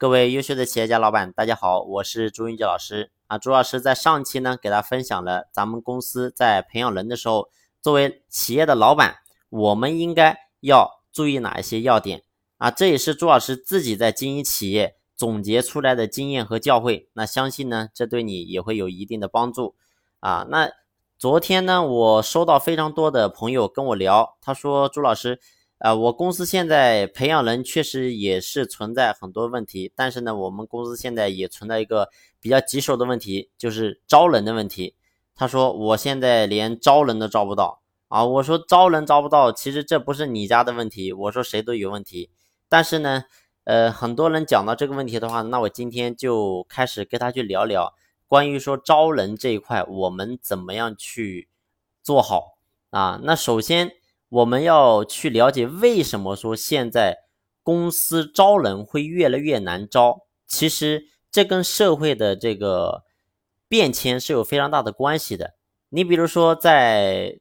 各位优秀的企业家老板，大家好，我是朱云杰老师啊。朱老师在上期呢，给大家分享了咱们公司在培养人的时候，作为企业的老板，我们应该要注意哪一些要点啊？这也是朱老师自己在经营企业总结出来的经验和教诲。那相信呢，这对你也会有一定的帮助啊。那昨天呢，我收到非常多的朋友跟我聊，他说朱老师。呃，我公司现在培养人确实也是存在很多问题，但是呢，我们公司现在也存在一个比较棘手的问题，就是招人的问题。他说我现在连招人都招不到啊！我说招人招不到，其实这不是你家的问题，我说谁都有问题。但是呢，呃，很多人讲到这个问题的话，那我今天就开始跟他去聊聊关于说招人这一块，我们怎么样去做好啊？那首先。我们要去了解为什么说现在公司招人会越来越难招？其实这跟社会的这个变迁是有非常大的关系的。你比如说，在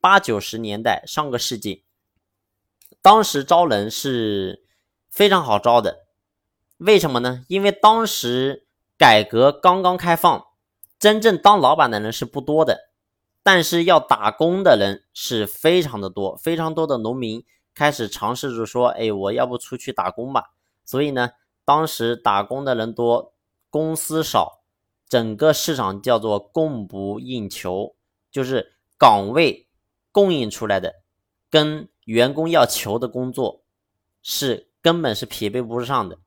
八九十年代，上个世纪，当时招人是非常好招的。为什么呢？因为当时改革刚刚开放，真正当老板的人是不多的。但是要打工的人是非常的多，非常多的农民开始尝试着说：“哎，我要不出去打工吧？”所以呢，当时打工的人多，公司少，整个市场叫做供不应求，就是岗位供应出来的跟员工要求的工作是根本是匹配不上的。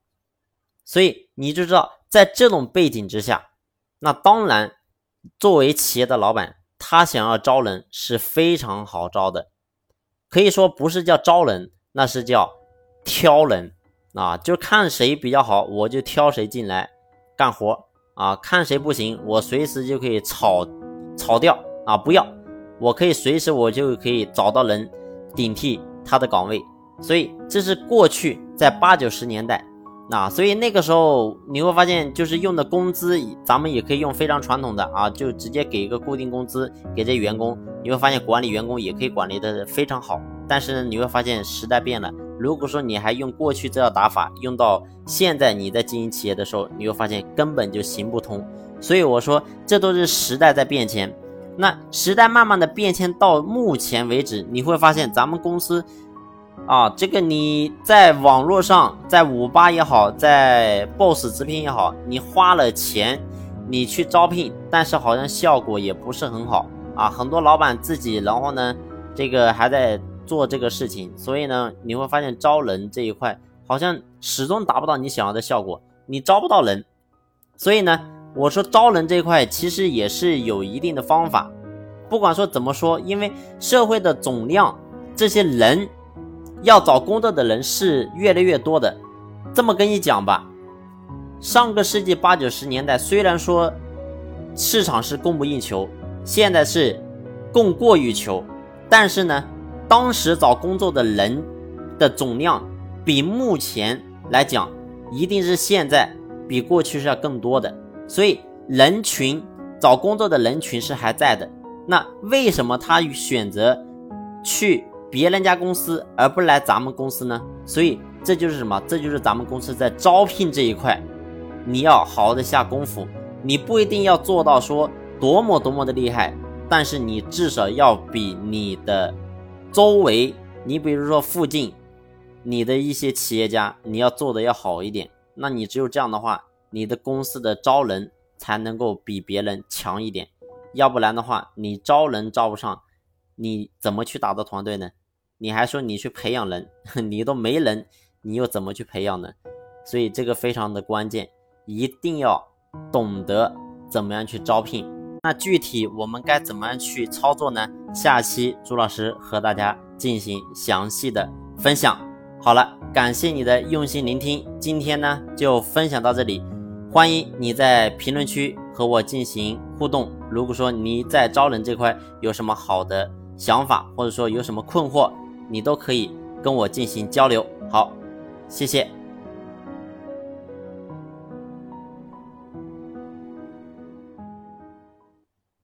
所以你就知道，在这种背景之下，那当然作为企业的老板。他想要招人是非常好招的，可以说不是叫招人，那是叫挑人啊，就看谁比较好，我就挑谁进来干活啊，看谁不行，我随时就可以炒炒掉啊，不要，我可以随时我就可以找到人顶替他的岗位，所以这是过去在八九十年代。那所以那个时候你会发现，就是用的工资，咱们也可以用非常传统的啊，就直接给一个固定工资给这员工。你会发现管理员工也可以管理的非常好。但是呢，你会发现时代变了。如果说你还用过去这套打法，用到现在你在经营企业的时候，你会发现根本就行不通。所以我说，这都是时代在变迁。那时代慢慢的变迁到目前为止，你会发现咱们公司。啊，这个你在网络上，在五八也好，在 BOSS 直聘也好，你花了钱，你去招聘，但是好像效果也不是很好啊。很多老板自己，然后呢，这个还在做这个事情，所以呢，你会发现招人这一块好像始终达不到你想要的效果，你招不到人。所以呢，我说招人这一块其实也是有一定的方法，不管说怎么说，因为社会的总量，这些人。要找工作的人是越来越多的，这么跟你讲吧，上个世纪八九十年代，虽然说市场是供不应求，现在是供过于求，但是呢，当时找工作的人的总量比目前来讲，一定是现在比过去是要更多的，所以人群找工作的人群是还在的。那为什么他选择去？别人家公司而不来咱们公司呢？所以这就是什么？这就是咱们公司在招聘这一块，你要好好的下功夫。你不一定要做到说多么多么的厉害，但是你至少要比你的周围，你比如说附近，你的一些企业家，你要做的要好一点。那你只有这样的话，你的公司的招人才能够比别人强一点。要不然的话，你招人招不上，你怎么去打造团队呢？你还说你去培养人，你都没人，你又怎么去培养呢？所以这个非常的关键，一定要懂得怎么样去招聘。那具体我们该怎么样去操作呢？下期朱老师和大家进行详细的分享。好了，感谢你的用心聆听，今天呢就分享到这里，欢迎你在评论区和我进行互动。如果说你在招人这块有什么好的想法，或者说有什么困惑，你都可以跟我进行交流。好，谢谢。